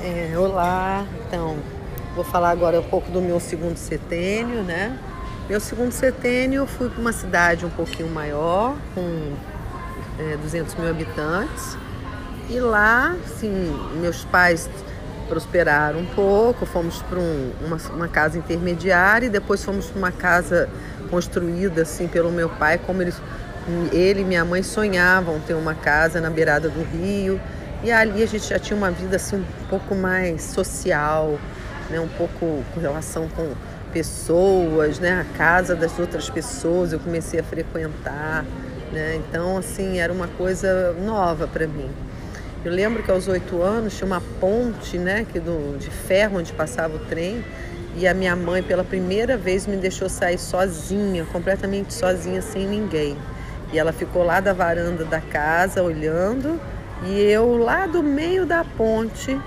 É, olá, então vou falar agora um pouco do meu segundo setênio, né? Meu segundo setênio eu fui para uma cidade um pouquinho maior, com é, 200 mil habitantes, e lá, sim, meus pais prosperaram um pouco, fomos para um, uma, uma, casa intermediária e depois fomos para uma casa construída assim pelo meu pai, como eles, ele e minha mãe sonhavam ter uma casa na beirada do rio. E ali a gente já tinha uma vida assim um pouco mais social, né? um pouco com relação com pessoas, né? a casa das outras pessoas eu comecei a frequentar. Né? Então, assim, era uma coisa nova para mim. Eu lembro que aos oito anos tinha uma ponte né, que do, de ferro onde passava o trem e a minha mãe pela primeira vez me deixou sair sozinha, completamente sozinha, sem ninguém. E ela ficou lá da varanda da casa olhando e eu lá do meio da ponte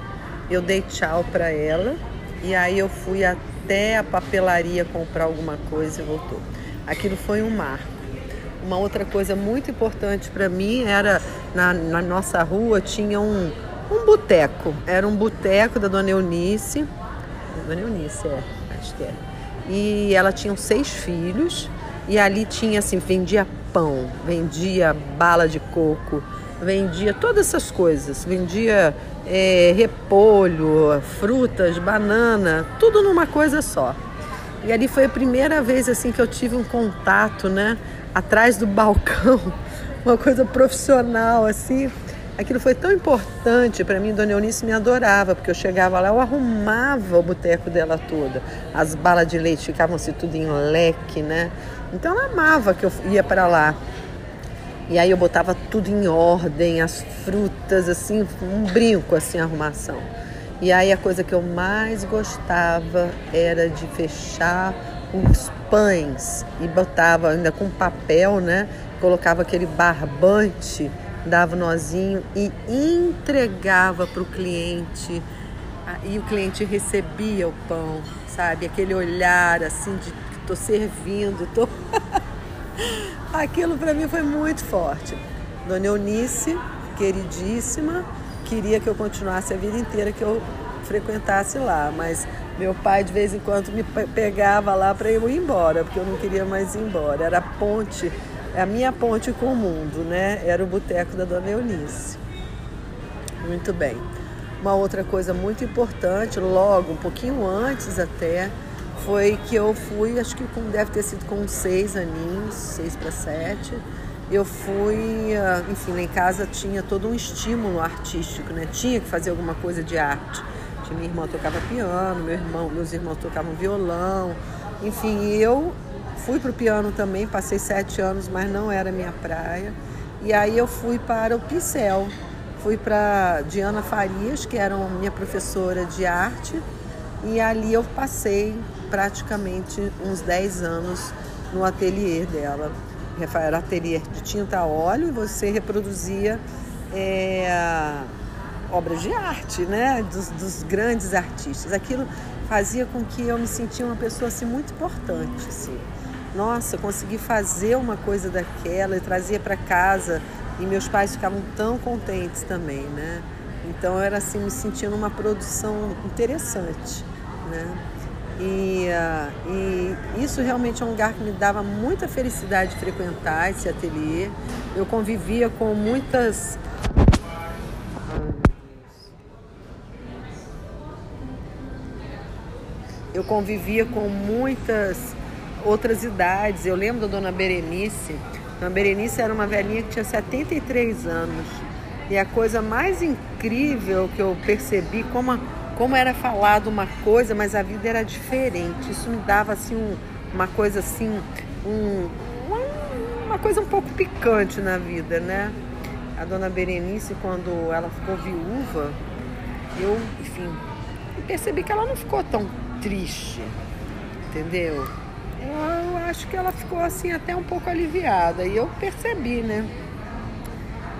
eu dei tchau para ela e aí eu fui até a papelaria comprar alguma coisa e voltou. Aquilo foi um marco. Uma outra coisa muito importante para mim era na, na, nossa rua tinha um, um boteco. Era um boteco da Dona Eunice. Dona Eunice, é, acho que é. E ela tinha seis filhos e ali tinha assim, vendia pão, vendia bala de coco, vendia todas essas coisas, vendia é, repolho, frutas, banana, tudo numa coisa só. E ali foi a primeira vez assim que eu tive um contato, né, atrás do balcão, uma coisa profissional assim. Aquilo foi tão importante para mim, Dona Eunice me adorava, porque eu chegava lá, eu arrumava o boteco dela toda. As balas de leite ficavam assim tudo em leque, né? Então ela amava que eu ia para lá. E aí eu botava tudo em ordem, as frutas, assim, um brinco, assim, arrumação. E aí a coisa que eu mais gostava era de fechar os pães e botava ainda com papel, né? Colocava aquele barbante, dava um nozinho e entregava para o cliente. E o cliente recebia o pão, sabe? Aquele olhar assim de estou servindo, tô Aquilo para mim foi muito forte. Dona Eunice, queridíssima, queria que eu continuasse a vida inteira que eu frequentasse lá, mas meu pai de vez em quando me pegava lá para eu ir embora, porque eu não queria mais ir embora. Era a ponte, a minha ponte com o mundo, né? Era o boteco da Dona Eunice. Muito bem. Uma outra coisa muito importante, logo, um pouquinho antes até, foi que eu fui, acho que deve ter sido com seis aninhos, seis para sete. Eu fui, ah, enfim, lá em casa tinha todo um estímulo artístico, né? Tinha que fazer alguma coisa de arte. Minha irmã tocava piano, meu irmão, meus irmãos tocavam violão. Enfim, eu fui para o piano também, passei sete anos, mas não era minha praia. E aí eu fui para o pincel. Fui para Diana Farias, que era minha professora de arte, e ali eu passei praticamente uns 10 anos no ateliê dela. Era ateliê de tinta a óleo e você reproduzia é, obras de arte, né? Dos, dos, grandes artistas. Aquilo fazia com que eu me sentia uma pessoa assim, muito importante. Assim. Nossa, consegui fazer uma coisa daquela e trazia para casa e meus pais ficavam tão contentes também, né? Então eu era assim, me sentindo uma produção interessante, né? E, uh, e, isso realmente é um lugar que me dava muita felicidade de frequentar esse ateliê. Eu convivia com muitas. Eu convivia com muitas outras idades. Eu lembro da dona Berenice. Dona Berenice era uma velhinha que tinha 73 anos. E a coisa mais incrível que eu percebi, como a como era falado uma coisa, mas a vida era diferente. Isso me dava assim um, uma coisa assim, um, uma coisa um pouco picante na vida, né? A dona Berenice, quando ela ficou viúva, eu, enfim, percebi que ela não ficou tão triste, entendeu? Eu acho que ela ficou assim até um pouco aliviada e eu percebi, né?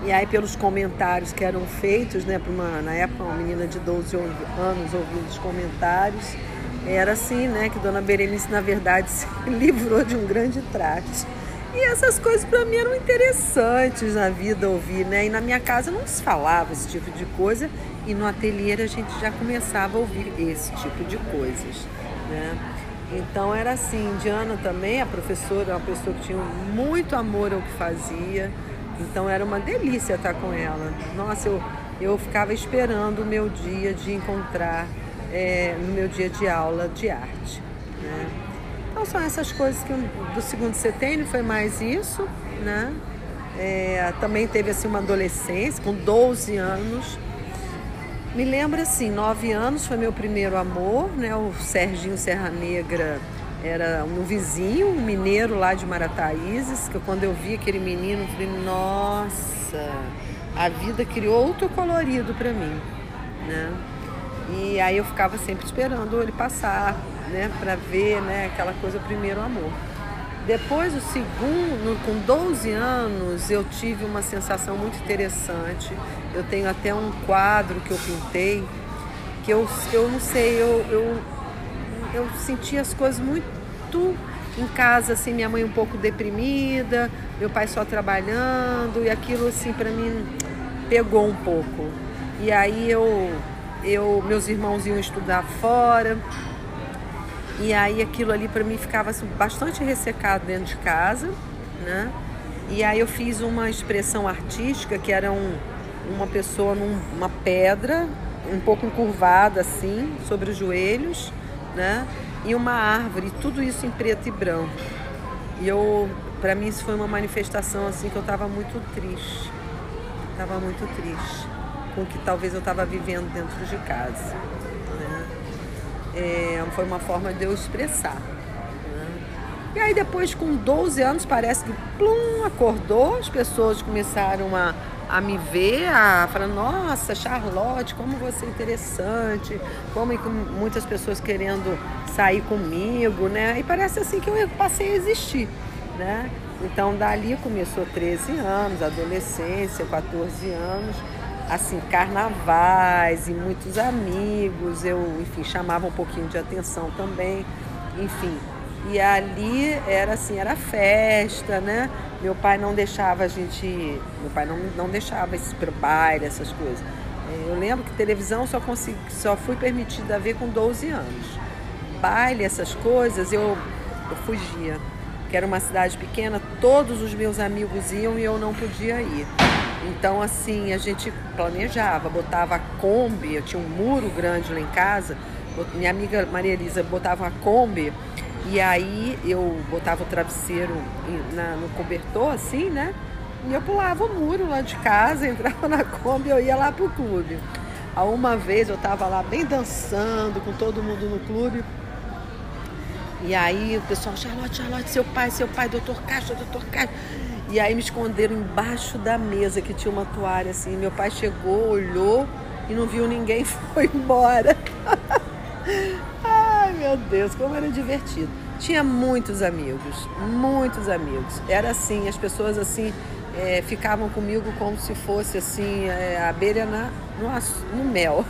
E aí, pelos comentários que eram feitos, né, para uma, na época, uma menina de 12 anos ouvindo os comentários, era assim, né, que Dona Berenice, na verdade, se livrou de um grande trate. E essas coisas para mim eram interessantes na vida ouvir, né? E na minha casa não se falava esse tipo de coisa e no ateliê a gente já começava a ouvir esse tipo de coisas, né? Então era assim, Diana também, a professora, uma pessoa que tinha muito amor ao que fazia, então era uma delícia estar com ela. Nossa, eu, eu ficava esperando o meu dia de encontrar, é, no meu dia de aula de arte. Né? Então são essas coisas que do segundo setênio foi mais isso, né? É, também teve assim uma adolescência com 12 anos. Me lembro assim, 9 anos foi meu primeiro amor, né? O Serginho Serra Negra era um vizinho, um mineiro lá de Marataízes, que quando eu vi aquele menino, eu falei, nossa, a vida criou outro colorido para mim, né? E aí eu ficava sempre esperando ele passar, né, para ver, né, aquela coisa primeiro amor. Depois, o segundo, com 12 anos, eu tive uma sensação muito interessante. Eu tenho até um quadro que eu pintei, que eu, eu não sei, eu, eu, eu senti as coisas muito em casa, assim, minha mãe um pouco deprimida, meu pai só trabalhando, e aquilo, assim, para mim pegou um pouco. E aí eu, eu meus irmãos iam estudar fora, e aí aquilo ali para mim ficava assim, bastante ressecado dentro de casa, né? E aí eu fiz uma expressão artística que era um, uma pessoa numa pedra, um pouco encurvada assim, sobre os joelhos, né? E uma árvore, tudo isso em preto e branco. E eu, para mim isso foi uma manifestação assim que eu estava muito triste. Estava muito triste com o que talvez eu estava vivendo dentro de casa é, foi uma forma de eu expressar. Né? E aí depois, com 12 anos, parece que plum, acordou, as pessoas começaram a, a me ver, a falar, nossa, Charlotte, como você é interessante, como muitas pessoas querendo sair comigo, né? E parece assim que eu passei a existir, né? Então dali começou 13 anos, adolescência, 14 anos assim, carnavais e muitos amigos, eu, enfim, chamava um pouquinho de atenção também, enfim. E ali era assim, era festa, né? Meu pai não deixava a gente, meu pai não, não deixava esse baile, essas coisas. É, eu lembro que televisão só consegui, só fui permitida ver com 12 anos. Baile, essas coisas, eu, eu fugia. Que era uma cidade pequena, todos os meus amigos iam e eu não podia ir. Então, assim, a gente planejava, botava a Kombi, eu tinha um muro grande lá em casa, minha amiga Maria Elisa botava a Kombi e aí eu botava o travesseiro na, no cobertor, assim, né? E eu pulava o muro lá de casa, entrava na Kombi e eu ia lá pro clube. A uma vez eu tava lá bem dançando com todo mundo no clube. E aí o pessoal, Charlotte, Charlotte, seu pai, seu pai, doutor Castro, doutor Castro. E aí me esconderam embaixo da mesa que tinha uma toalha assim. Meu pai chegou, olhou e não viu ninguém, foi embora. Meu Deus, como era divertido. Tinha muitos amigos, muitos amigos. Era assim, as pessoas assim é, ficavam comigo como se fosse assim é, a abelha na, no, no mel.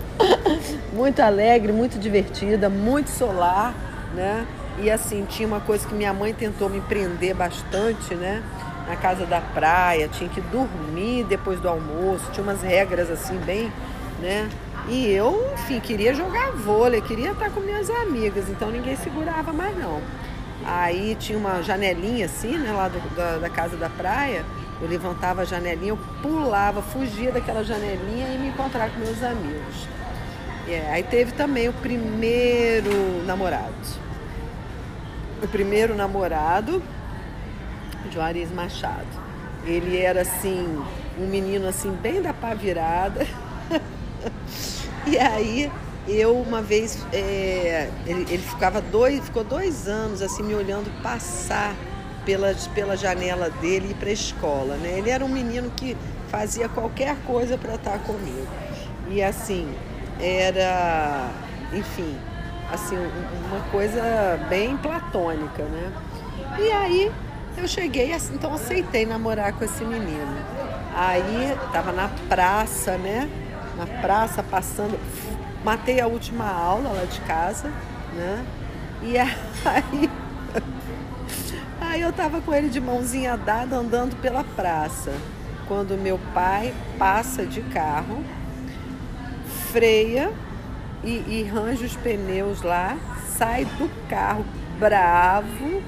muito alegre, muito divertida, muito solar, né? E assim, tinha uma coisa que minha mãe tentou me prender bastante, né? Na casa da praia, tinha que dormir depois do almoço, tinha umas regras assim, bem, né? E eu, enfim, queria jogar vôlei, queria estar com minhas amigas, então ninguém segurava mais não. Aí tinha uma janelinha assim, né, lá do, da, da casa da praia. Eu levantava a janelinha, eu pulava, fugia daquela janelinha e me encontrar com meus amigos. É, aí teve também o primeiro namorado o primeiro namorado, Juarez Machado. Ele era assim, um menino assim, bem da pá virada. e aí eu uma vez é, ele, ele, ficava dois, ficou dois anos assim me olhando passar pela, pela janela dele e para escola, né? Ele era um menino que fazia qualquer coisa para estar comigo. E assim, era, enfim, assim, uma coisa bem platônica, né? E aí eu cheguei, então aceitei namorar com esse menino. Aí tava na praça, né? Na praça passando, matei a última aula lá de casa, né? E aí Aí eu tava com ele de mãozinha dada andando pela praça. Quando meu pai passa de carro freia e, e range os pneus lá, sai do carro bravo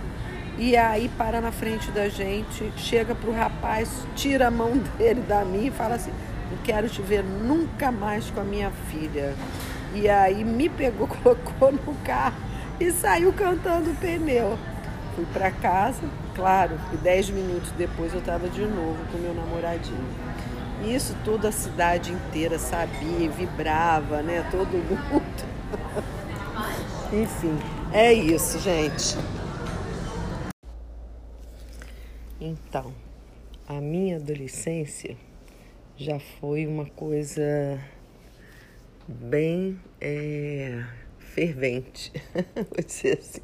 e aí para na frente da gente, chega pro rapaz, tira a mão dele da minha e fala assim: Não quero te ver nunca mais com a minha filha. E aí me pegou, colocou no carro e saiu cantando o pneu. Fui para casa, claro, e dez minutos depois eu estava de novo com meu namoradinho. Isso toda a cidade inteira sabia, vibrava, né? Todo mundo. Enfim, é isso, gente. Então, a minha adolescência já foi uma coisa bem é, fervente, vou dizer assim.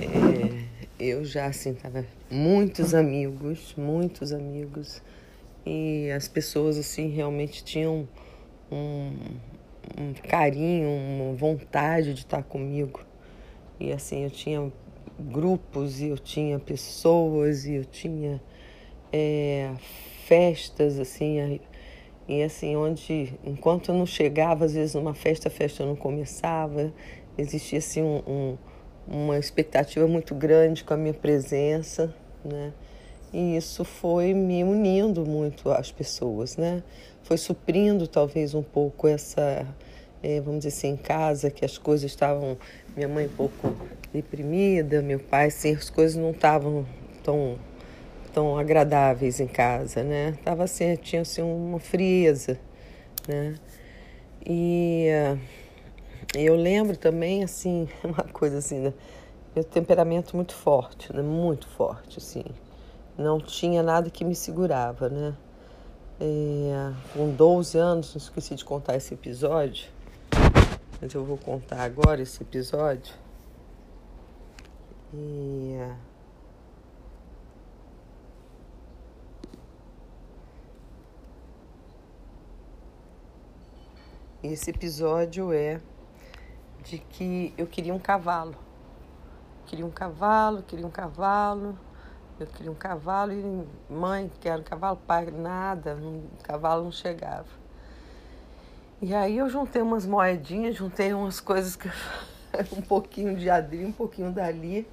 É, eu já assim tava muitos amigos, muitos amigos e as pessoas assim realmente tinham um, um carinho, uma vontade de estar comigo e assim eu tinha grupos e eu tinha pessoas e eu tinha é, festas assim e assim onde enquanto eu não chegava às vezes numa festa a festa não começava existia assim um, um, uma expectativa muito grande com a minha presença né? E isso foi me unindo muito às pessoas né? Foi suprindo talvez um pouco essa é, vamos dizer assim em casa que as coisas estavam minha mãe um pouco deprimida, meu pai, assim, as coisas não estavam tão, tão agradáveis em casa, né? Tava assim, tinha assim uma frieza, né? E uh, eu lembro também, assim, uma coisa assim, né? meu temperamento muito forte, né? Muito forte, assim. Não tinha nada que me segurava, né? É, com 12 anos, esqueci de contar esse episódio, mas eu vou contar agora esse episódio. E esse episódio é de que eu queria um cavalo. Queria um cavalo, queria um cavalo. Eu queria um cavalo e mãe, quero um cavalo, pai, nada, um cavalo não chegava. E aí eu juntei umas moedinhas, juntei umas coisas que um pouquinho de adri, um pouquinho dali.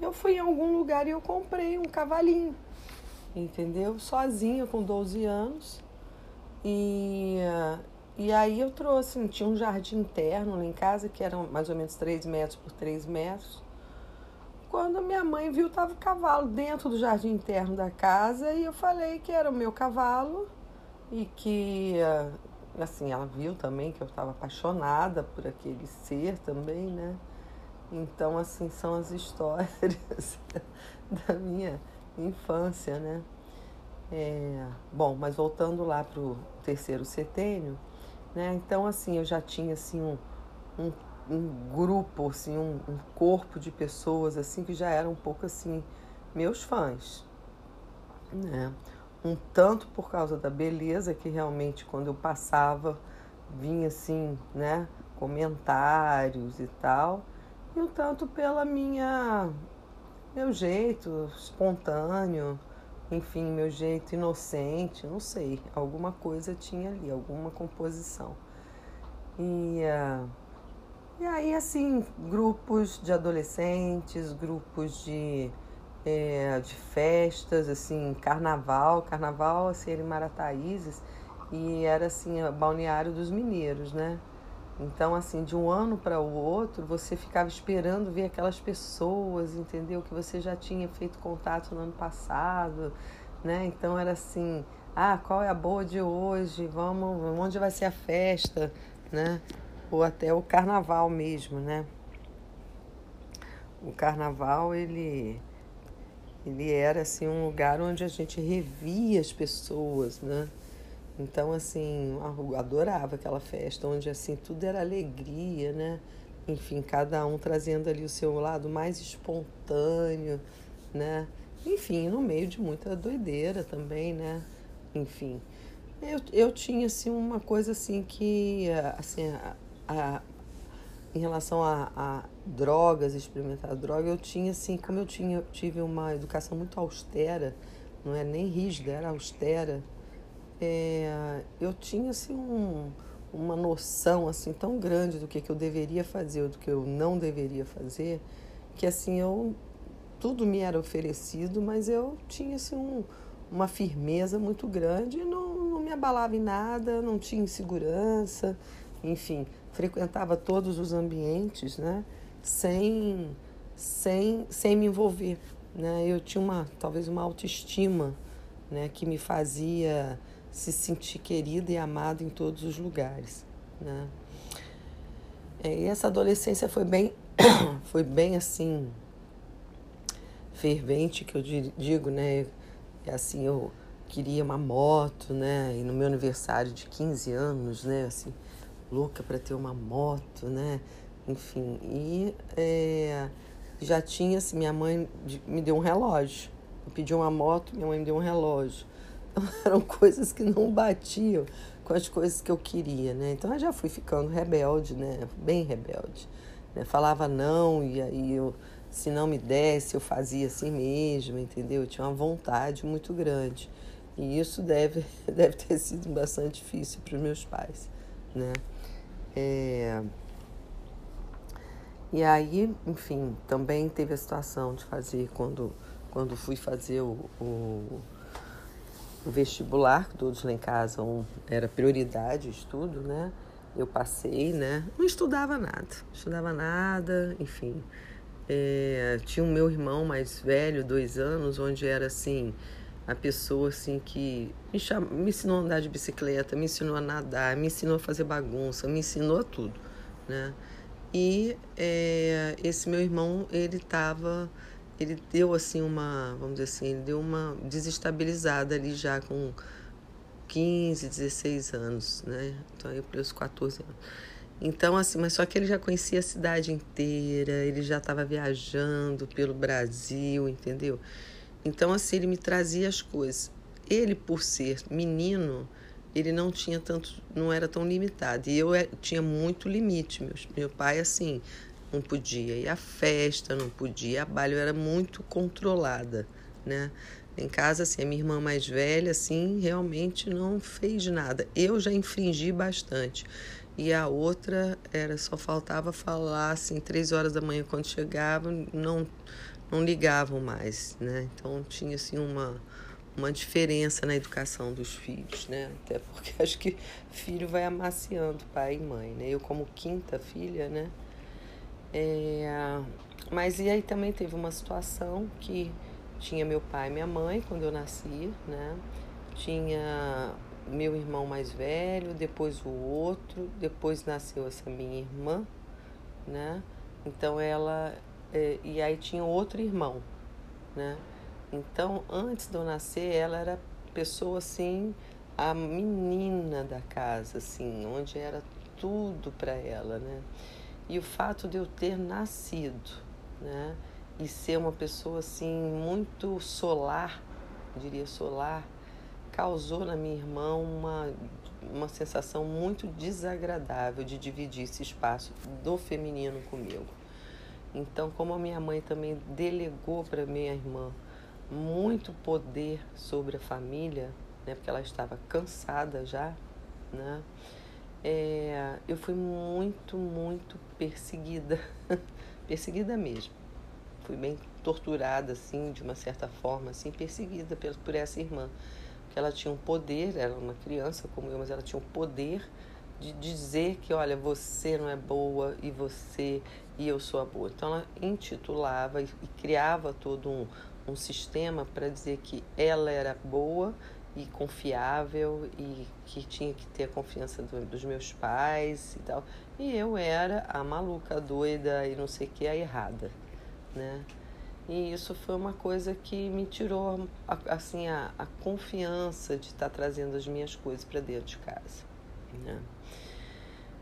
Eu fui em algum lugar e eu comprei um cavalinho, entendeu? Sozinha, com 12 anos. E, e aí eu trouxe, tinha um jardim interno lá em casa, que era mais ou menos 3 metros por 3 metros. Quando minha mãe viu, tava o cavalo dentro do jardim interno da casa e eu falei que era o meu cavalo e que assim, ela viu também que eu estava apaixonada por aquele ser também, né? Então, assim, são as histórias da minha infância, né? É, bom, mas voltando lá para o terceiro setênio, né? Então, assim, eu já tinha, assim, um, um, um grupo, assim, um, um corpo de pessoas, assim, que já eram um pouco, assim, meus fãs, né? um tanto por causa da beleza que realmente quando eu passava vinha assim, né, comentários e tal, e um tanto pela minha meu jeito espontâneo, enfim, meu jeito inocente, não sei, alguma coisa tinha ali, alguma composição. E, uh, e aí, assim, grupos de adolescentes, grupos de é, de festas, assim, carnaval, carnaval assim, era em Marataízes e era assim, balneário dos mineiros, né? Então, assim, de um ano para o outro, você ficava esperando ver aquelas pessoas, entendeu? Que você já tinha feito contato no ano passado, né? Então era assim, ah, qual é a boa de hoje? Vamos, onde vai ser a festa, né? Ou até o carnaval mesmo, né? O carnaval, ele ele era assim um lugar onde a gente revia as pessoas, né? Então assim, adorava aquela festa onde assim tudo era alegria, né? Enfim, cada um trazendo ali o seu lado mais espontâneo, né? Enfim, no meio de muita doideira também, né? Enfim, eu, eu tinha assim uma coisa assim que assim a, a em relação a, a, drogas, experimentar droga, eu tinha assim, como eu tinha, tive uma educação muito austera, não é nem rígida, era austera, é, eu tinha assim um, uma noção assim tão grande do que, que eu deveria fazer ou do que eu não deveria fazer, que assim eu tudo me era oferecido, mas eu tinha assim um, uma firmeza muito grande e não, não me abalava em nada, não tinha insegurança, enfim, frequentava todos os ambientes, né, sem, sem, sem me envolver, né, eu tinha uma, talvez uma autoestima, né, que me fazia se sentir querida e amada em todos os lugares, né. É, e essa adolescência foi bem, foi bem assim, fervente que eu digo, né, assim, eu queria uma moto, né? E no meu aniversário de 15 anos, né? Assim, louca para ter uma moto, né? Enfim, e é, já tinha, assim, minha mãe me deu um relógio. Eu pedi uma moto, minha mãe me deu um relógio. Eram coisas que não batiam com as coisas que eu queria, né? Então eu já fui ficando rebelde, né? Bem rebelde. Né? Falava não e aí eu se não me desse, eu fazia assim mesmo, entendeu? Eu tinha uma vontade muito grande. E isso deve, deve ter sido bastante difícil para os meus pais, né? É... E aí, enfim, também teve a situação de fazer, quando, quando fui fazer o, o, o vestibular, todos lá em casa um, era prioridade estudo, né? Eu passei, né? Não estudava nada, estudava nada, enfim. É, tinha o meu irmão mais velho, dois anos, onde era assim, a pessoa assim que me, me ensinou a andar de bicicleta, me ensinou a nadar, me ensinou a fazer bagunça, me ensinou tudo, né? E é, esse meu irmão, ele estava, ele deu assim uma, vamos dizer assim, ele deu uma desestabilizada ali já com 15, 16 anos, né? Então aí pelos 14 anos. Então, assim, mas só que ele já conhecia a cidade inteira, ele já estava viajando pelo Brasil, entendeu? Então, assim, ele me trazia as coisas. Ele, por ser menino, ele não tinha tanto, não era tão limitado. E eu é, tinha muito limite. Meu, meu pai, assim, não podia ir à festa, não podia ir a baile, era muito controlada, né? Em casa, assim, a minha irmã mais velha, assim, realmente não fez nada. Eu já infringi bastante. E a outra era só faltava falar assim três horas da manhã quando chegava não não ligavam mais né? Então tinha assim uma uma diferença na educação dos filhos né? Até porque acho que filho vai amaciando pai e mãe né? Eu como quinta filha né é, mas e aí também teve uma situação que tinha meu pai e minha mãe quando eu nasci né tinha meu irmão mais velho, depois o outro, depois nasceu essa minha irmã, né? Então ela. É, e aí tinha outro irmão, né? Então, antes de eu nascer, ela era pessoa assim, a menina da casa, assim, onde era tudo para ela, né? E o fato de eu ter nascido, né? E ser uma pessoa assim, muito solar, diria solar, causou na minha irmã uma, uma sensação muito desagradável de dividir esse espaço do feminino comigo. Então, como a minha mãe também delegou para minha irmã muito poder sobre a família, né, porque ela estava cansada já, né, é, eu fui muito, muito perseguida, perseguida mesmo. Fui bem torturada, assim, de uma certa forma, assim, perseguida por, por essa irmã que ela tinha um poder, era uma criança como eu, mas ela tinha um poder de dizer que, olha, você não é boa e você e eu sou a boa. Então ela intitulava e, criava todo um, um sistema para dizer que ela era boa e confiável e que tinha que ter a confiança do, dos meus pais e tal. E eu era a maluca, a doida e não sei o que, a errada, né? E isso foi uma coisa que me tirou assim a, a confiança de estar trazendo as minhas coisas para dentro de casa. Né?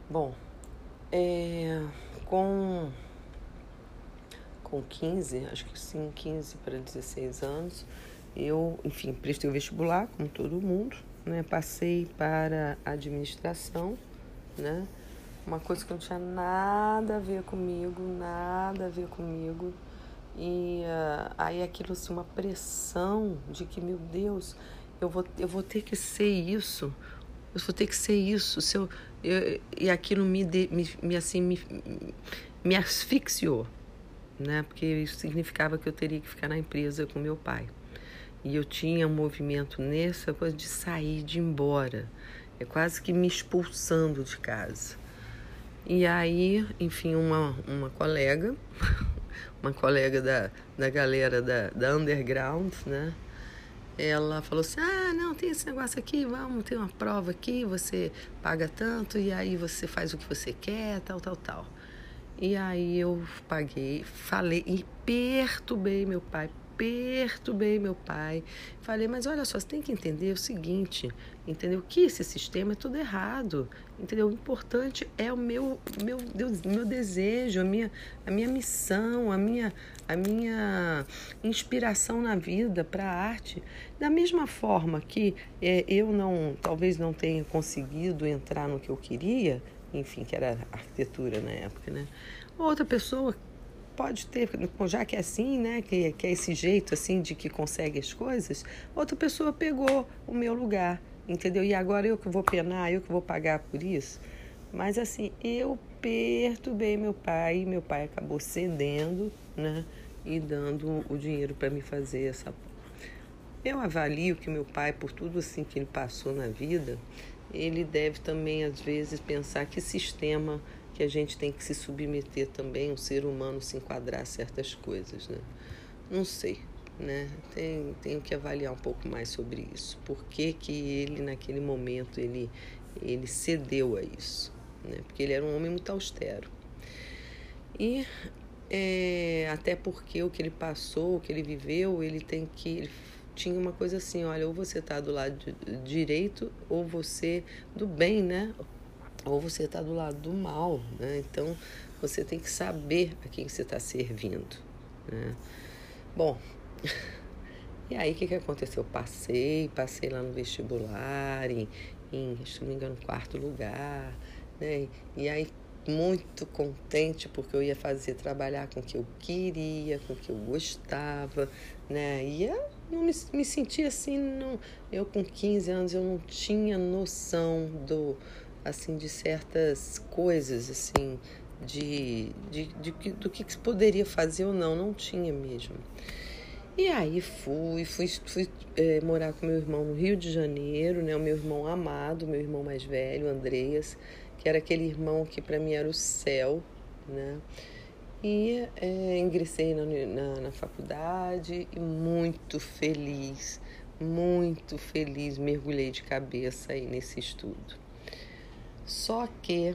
Bom, é, com, com 15, acho que sim, 15 para 16 anos, eu, enfim, prestei o vestibular, como todo mundo, né? Passei para administração, né? Uma coisa que não tinha nada a ver comigo, nada a ver comigo e uh, aí aquilo assim, uma pressão de que, meu Deus, eu vou, eu vou ter que ser isso, eu vou ter que ser isso. Se eu, eu e aquilo me, de, me, me, assim, me, me asfixiou, né? Porque isso significava que eu teria que ficar na empresa com meu pai. E eu tinha um movimento nessa coisa de sair, de ir embora. É quase que me expulsando de casa. E aí, enfim, uma, uma colega, uma colega da, da galera da, da underground, né? Ela falou assim: Ah, não, tem esse negócio aqui, vamos ter uma prova aqui, você paga tanto e aí você faz o que você quer, tal, tal, tal. E aí eu paguei, falei e perturbei meu pai, perturbei meu pai. Falei, mas olha só, você tem que entender o seguinte, entendeu? Que esse sistema é tudo errado, entendeu? O importante é o meu, meu, Deus, meu desejo, a minha, a minha missão, a minha, a minha inspiração na vida para a arte. Da mesma forma que é, eu não, talvez não tenha conseguido entrar no que eu queria, enfim, que era arquitetura na época, né? Outra pessoa pode ter, já que é assim, né, que, que é esse jeito assim de que consegue as coisas, outra pessoa pegou o meu lugar, entendeu? E agora eu que vou penar, eu que vou pagar por isso. Mas assim, eu perturbei meu pai, meu pai acabou cedendo, né, e dando o dinheiro para me fazer essa eu avalio que meu pai, por tudo assim que ele passou na vida, ele deve também às vezes pensar que sistema que a gente tem que se submeter também, o ser humano se enquadrar a certas coisas, né? Não sei, né? Tem, tenho que avaliar um pouco mais sobre isso. Por que, que ele, naquele momento, ele, ele cedeu a isso? Né? Porque ele era um homem muito austero. E é, até porque o que ele passou, o que ele viveu, ele tem que... Ele tinha uma coisa assim, olha, ou você está do lado direito ou você do bem, né? Ou você está do lado do mal, né? Então você tem que saber a quem você está servindo, né? Bom, e aí o que, que aconteceu? Passei, passei lá no vestibular, em, em se não me engano, quarto lugar, né? E aí muito contente porque eu ia fazer trabalhar com o que eu queria, com o que eu gostava, né? E eu não me, me sentia assim, não, eu com 15 anos eu não tinha noção do assim de certas coisas assim de, de, de, do que se poderia fazer ou não não tinha mesmo. E aí fui fui, fui é, morar com meu irmão no Rio de Janeiro né o meu irmão amado meu irmão mais velho Andreas que era aquele irmão que para mim era o céu né. E é, ingressei na, na, na faculdade e muito feliz muito feliz mergulhei de cabeça aí nesse estudo só que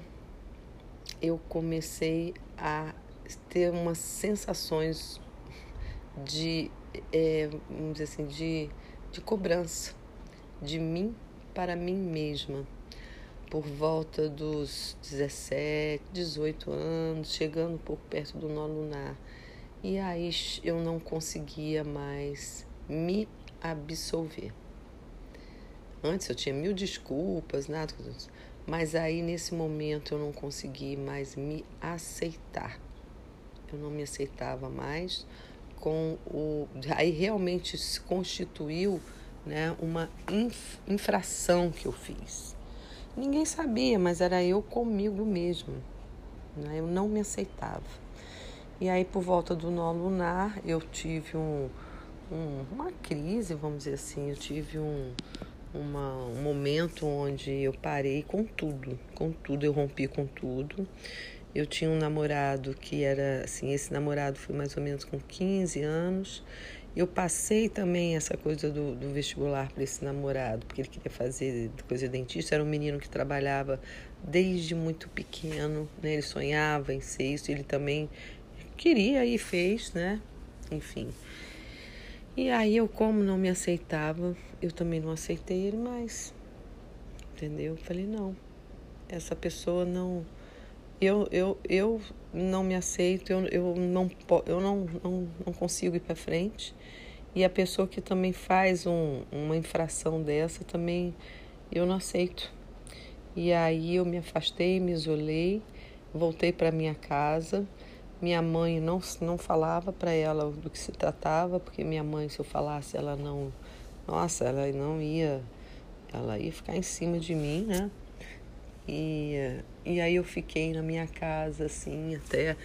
eu comecei a ter umas sensações de, é, vamos dizer assim, de, de cobrança de mim para mim mesma. Por volta dos 17, 18 anos, chegando um pouco perto do nó lunar. E aí eu não conseguia mais me absolver. Antes eu tinha mil desculpas, nada. Mas aí nesse momento eu não consegui mais me aceitar. Eu não me aceitava mais com o aí realmente se constituiu, né, uma inf, infração que eu fiz. Ninguém sabia, mas era eu comigo mesmo. Né? Eu não me aceitava. E aí por volta do nó lunar eu tive um, um uma crise, vamos dizer assim, eu tive um uma, um momento onde eu parei com tudo, com tudo, eu rompi com tudo. Eu tinha um namorado que era assim, esse namorado foi mais ou menos com 15 anos. Eu passei também essa coisa do, do vestibular para esse namorado, porque ele queria fazer coisa de dentista. Era um menino que trabalhava desde muito pequeno, né? Ele sonhava em ser isso, ele também queria e fez, né? Enfim. E aí eu, como não me aceitava, eu também não aceitei ele mais. Entendeu? Falei, não, essa pessoa não. Eu, eu, eu não me aceito, eu, eu, não, eu não, não, não consigo ir para frente. E a pessoa que também faz um, uma infração dessa também eu não aceito. E aí eu me afastei, me isolei, voltei para minha casa minha mãe não, não falava para ela do que se tratava, porque minha mãe, se eu falasse, ela não, nossa, ela não ia, ela ia ficar em cima de mim, né? E, e aí eu fiquei na minha casa, assim, até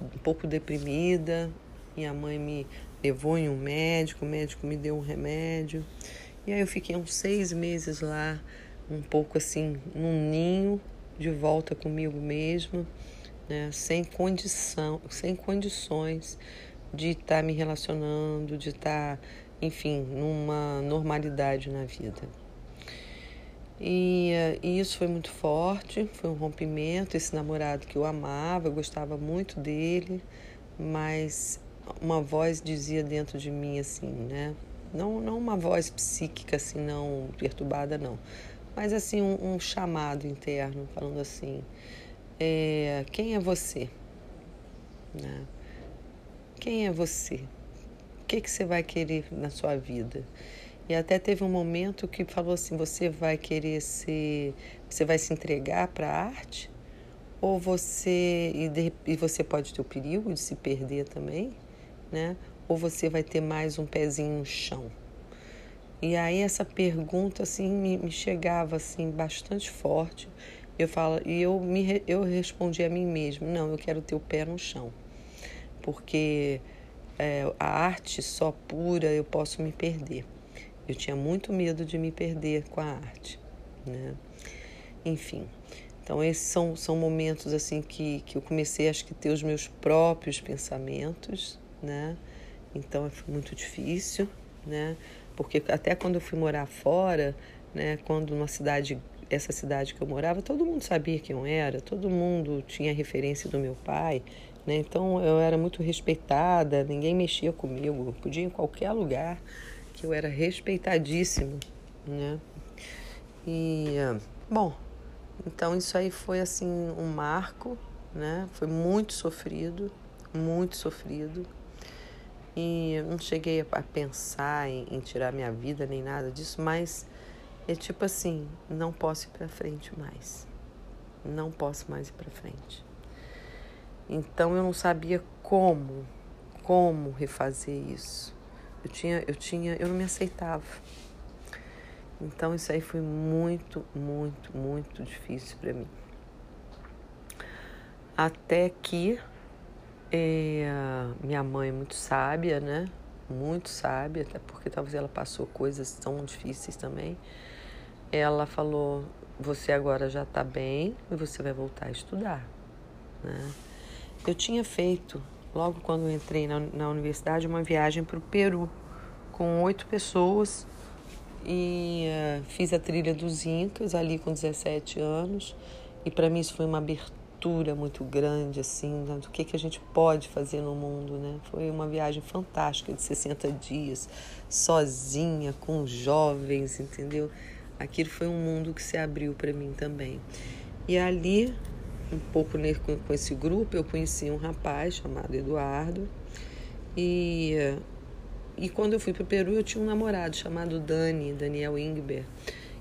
um pouco deprimida. Minha mãe me levou em um médico, o médico me deu um remédio. E aí eu fiquei uns seis meses lá, um pouco assim, num ninho, de volta comigo mesma, né? sem condição, sem condições de estar tá me relacionando, de estar, tá, enfim, numa normalidade na vida. E, e, isso foi muito forte, foi um rompimento. Esse namorado que eu amava, eu gostava muito dele, mas uma voz dizia dentro de mim assim, né? Não, não uma voz psíquica assim, não perturbada, não, mas assim um, um chamado interno, falando assim: é, quem é você? Né? Quem é você? Que, que você vai querer na sua vida? E até teve um momento que falou assim: você vai querer ser, você vai se entregar para a arte? Ou você e, de, e você pode ter o perigo de se perder também, né? Ou você vai ter mais um pezinho no chão? E aí essa pergunta assim me, me chegava assim bastante forte. Eu falo e eu me eu respondi a mim mesmo: não, eu quero ter o pé no chão, porque é, a arte só pura eu posso me perder. Eu tinha muito medo de me perder com a arte, né? Enfim, então esses são, são momentos assim que, que eu comecei acho que ter os meus próprios pensamentos, né? Então foi muito difícil, né? Porque até quando eu fui morar fora, né? Quando numa cidade essa cidade que eu morava, todo mundo sabia quem eu era, todo mundo tinha referência do meu pai, né? Então eu era muito respeitada, ninguém mexia comigo, podia ir em qualquer lugar que eu era respeitadíssimo, né? E, bom, então isso aí foi assim um marco, né? Foi muito sofrido, muito sofrido. E não cheguei a pensar em, em tirar minha vida nem nada disso, mas é tipo assim, não posso ir para frente mais. Não posso mais ir para frente. Então eu não sabia como, como refazer isso. Eu tinha, eu tinha, eu não me aceitava. Então isso aí foi muito, muito, muito difícil para mim. Até que é, minha mãe é muito sábia, né? Muito sábia, até porque talvez ela passou coisas tão difíceis também. Ela falou: Você agora já está bem e você vai voltar a estudar. Né? Eu tinha feito logo quando entrei na, na universidade, uma viagem para o Peru com oito pessoas e uh, fiz a trilha dos Incas ali com 17 anos. E para mim isso foi uma abertura muito grande assim né, do que que a gente pode fazer no mundo né. Foi uma viagem fantástica de 60 dias sozinha com jovens entendeu? Aquilo foi um mundo que se abriu para mim também. E ali um pouco com esse grupo, eu conheci um rapaz chamado Eduardo. E, e quando eu fui para o Peru, eu tinha um namorado chamado Dani, Daniel Ingber,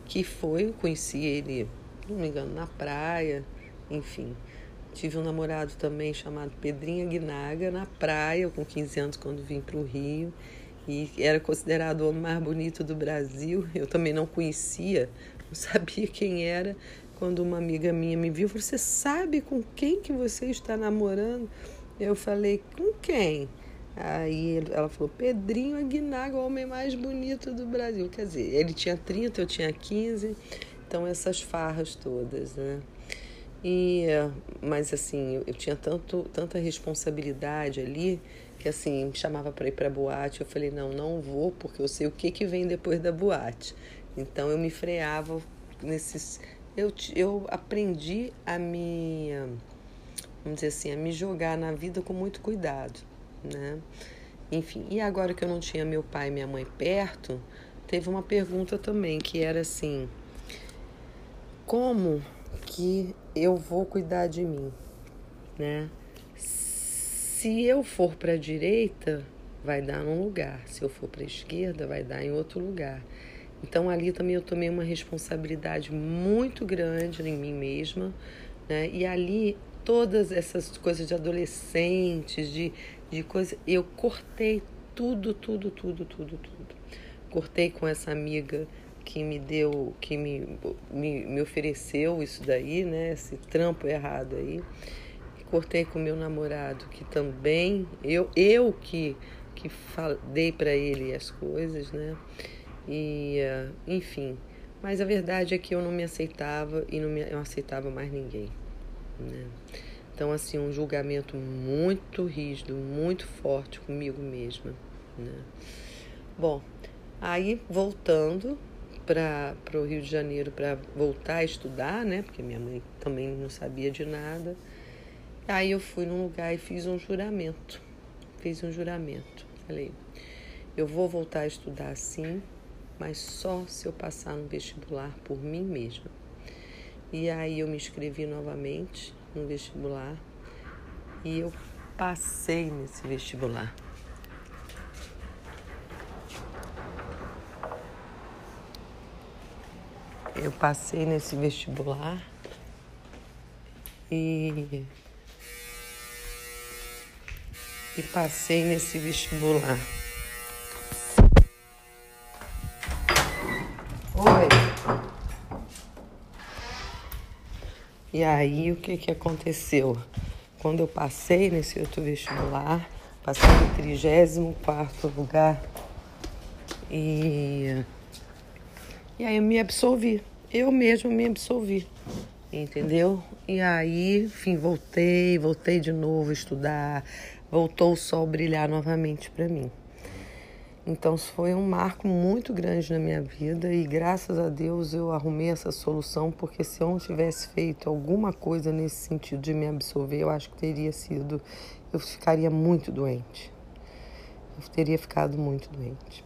que foi, eu conheci ele, não me engano, na praia, enfim. Tive um namorado também chamado Pedrinho Aguinaga, na praia, com 15 anos, quando vim para o Rio. E era considerado o homem mais bonito do Brasil. Eu também não conhecia, não sabia quem era quando uma amiga minha me viu, falou: Você sabe com quem que você está namorando? Eu falei: Com quem? Aí ela falou: Pedrinho Aguinaga, o homem mais bonito do Brasil. Quer dizer, ele tinha 30, eu tinha 15, então essas farras todas, né? E, mas assim, eu, eu tinha tanto, tanta responsabilidade ali que assim, me chamava para ir para boate, eu falei: "Não, não vou, porque eu sei o que que vem depois da boate". Então eu me freava nesses eu, eu aprendi a me, vamos dizer assim, a me jogar na vida com muito cuidado, né? Enfim, e agora que eu não tinha meu pai e minha mãe perto, teve uma pergunta também que era assim: como que eu vou cuidar de mim, né? Se eu for para a direita, vai dar num lugar. Se eu for para a esquerda, vai dar em outro lugar. Então ali também eu tomei uma responsabilidade muito grande em mim mesma, né? E ali todas essas coisas de adolescentes, de, de coisas, eu cortei tudo, tudo, tudo, tudo, tudo. cortei com essa amiga que me deu, que me, me, me ofereceu isso daí, né? Esse trampo errado aí. Cortei com meu namorado, que também, eu, eu que, que dei para ele as coisas, né? E, uh, enfim. Mas a verdade é que eu não me aceitava e não me, eu aceitava mais ninguém, né? Então, assim, um julgamento muito rígido, muito forte comigo mesma, né? Bom, aí voltando para o Rio de Janeiro para voltar a estudar, né? Porque minha mãe também não sabia de nada. Aí eu fui num lugar e fiz um juramento. Fiz um juramento. Falei, eu vou voltar a estudar sim, mas só se eu passar no vestibular por mim mesma. E aí eu me inscrevi novamente no vestibular e eu passei nesse vestibular. Eu passei nesse vestibular e e passei nesse vestibular. E aí o que que aconteceu? Quando eu passei nesse outro vestibular, passei no 34 lugar e e aí eu me absolvi. Eu mesmo me absolvi. Entendeu? E aí, enfim, voltei, voltei de novo a estudar, voltou o sol brilhar novamente para mim. Então foi um marco muito grande na minha vida e graças a Deus eu arrumei essa solução, porque se eu não tivesse feito alguma coisa nesse sentido de me absolver, eu acho que teria sido, eu ficaria muito doente. Eu teria ficado muito doente.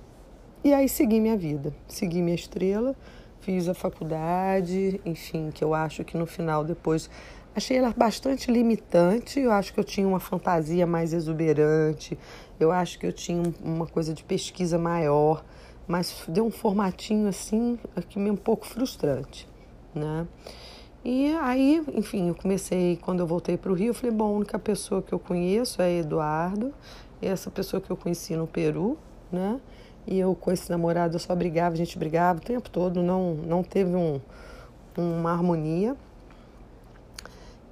E aí segui minha vida, segui minha estrela, fiz a faculdade, enfim, que eu acho que no final depois achei ela bastante limitante. Eu acho que eu tinha uma fantasia mais exuberante, eu acho que eu tinha uma coisa de pesquisa maior, mas deu um formatinho assim que me um pouco frustrante, né? E aí, enfim, eu comecei, quando eu voltei para o Rio, eu falei, bom, a única pessoa que eu conheço é Eduardo, essa pessoa que eu conheci no Peru, né? E eu com esse namorado eu só brigava, a gente brigava o tempo todo, não, não teve um, uma harmonia.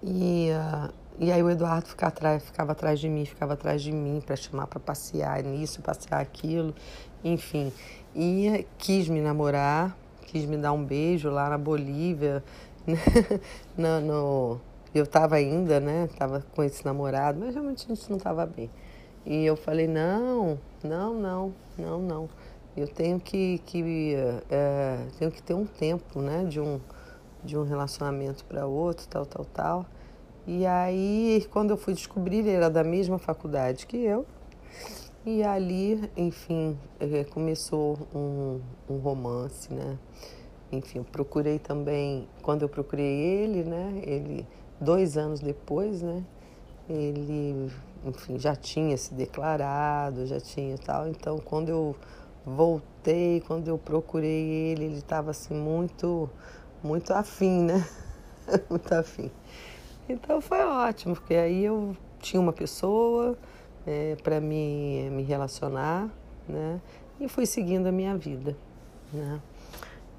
E, uh, e aí o Eduardo ficava atrás, ficava atrás de mim, ficava atrás de mim para chamar para passear nisso, passear aquilo, enfim. E quis me namorar, quis me dar um beijo lá na Bolívia, no, no, eu estava ainda, né? Tava com esse namorado, mas realmente gente não estava bem. E eu falei, não, não, não, não, não. Eu tenho que, que, é, tenho que ter um tempo, né, de um, de um relacionamento para outro, tal, tal, tal. E aí, quando eu fui descobrir, ele era da mesma faculdade que eu. E ali, enfim, é, começou um, um romance, né? Enfim, procurei também, quando eu procurei ele, né? Ele, dois anos depois, né? Ele enfim, já tinha se declarado, já tinha tal. Então, quando eu voltei, quando eu procurei ele, ele estava assim muito, muito afim, né? muito afim. Então foi ótimo, porque aí eu tinha uma pessoa é, para me, me relacionar, né? E fui seguindo a minha vida, né?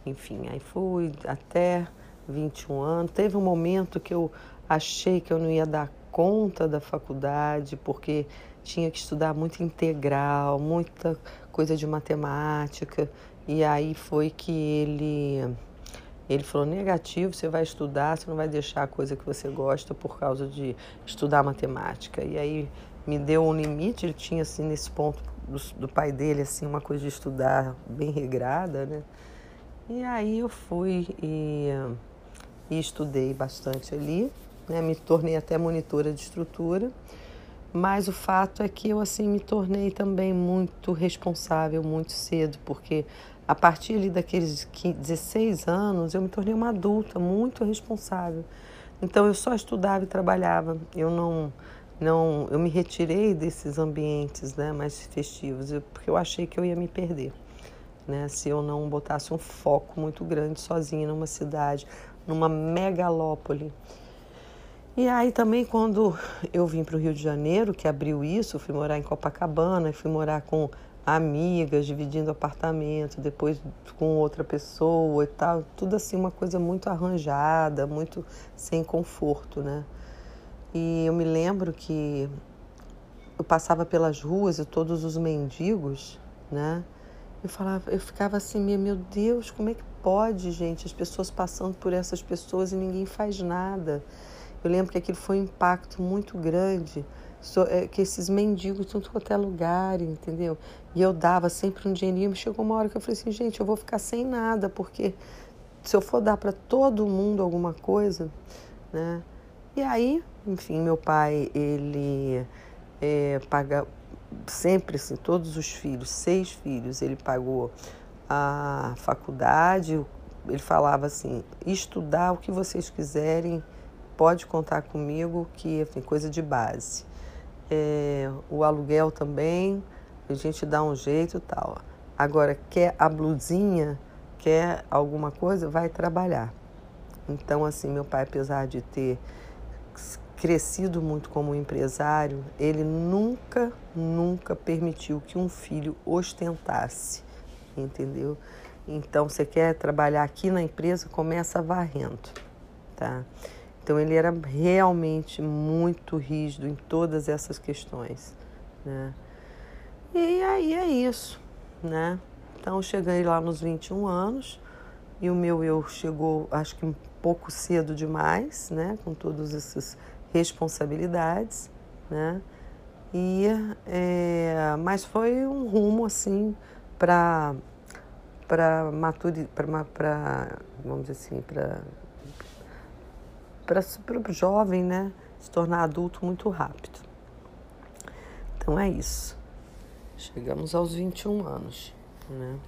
Enfim, aí fui até 21 anos. Teve um momento que eu achei que eu não ia dar conta da faculdade, porque tinha que estudar muito integral, muita coisa de matemática. E aí foi que ele ele falou negativo, você vai estudar, você não vai deixar a coisa que você gosta por causa de estudar matemática. E aí me deu um limite, ele tinha assim nesse ponto do, do pai dele assim uma coisa de estudar bem regrada, né? E aí eu fui e, e estudei bastante ali né? Me tornei até monitora de estrutura, mas o fato é que eu assim me tornei também muito responsável muito cedo, porque a partir daqueles 16 anos eu me tornei uma adulta muito responsável. Então eu só estudava e trabalhava. Eu não não eu me retirei desses ambientes, né, mais festivos, porque eu achei que eu ia me perder. Né, se eu não botasse um foco muito grande sozinha numa cidade, numa megalópole. E aí também quando eu vim para o Rio de Janeiro, que abriu isso, fui morar em Copacabana, fui morar com amigas, dividindo apartamento, depois com outra pessoa e tal, tudo assim uma coisa muito arranjada, muito sem conforto, né? E eu me lembro que eu passava pelas ruas e todos os mendigos, né? Eu falava, eu ficava assim, meu Deus, como é que pode, gente, as pessoas passando por essas pessoas e ninguém faz nada. Eu lembro que aquilo foi um impacto muito grande que esses mendigos estão qualquer lugar, entendeu? E eu dava sempre um dinheirinho. Chegou uma hora que eu falei assim, gente, eu vou ficar sem nada, porque se eu for dar para todo mundo alguma coisa, né? E aí, enfim, meu pai, ele é, paga sempre assim, todos os filhos, seis filhos, ele pagou a faculdade, ele falava assim, estudar o que vocês quiserem, pode contar comigo, que é coisa de base é, o aluguel também, a gente dá um jeito e tal. Agora, quer a blusinha, quer alguma coisa, vai trabalhar. Então, assim, meu pai, apesar de ter crescido muito como empresário, ele nunca, nunca permitiu que um filho ostentasse, entendeu? Então, você quer trabalhar aqui na empresa, começa varrendo, tá? Então ele era realmente muito rígido em todas essas questões, né? E aí é isso, né? Então cheguei lá nos 21 anos e o meu eu chegou, acho que um pouco cedo demais, né? Com todas essas responsabilidades, né? E, é, mas foi um rumo assim para para maturidade, para vamos dizer assim, para para o jovem, né, se tornar adulto muito rápido. Então é isso. Chegamos aos 21 anos, né?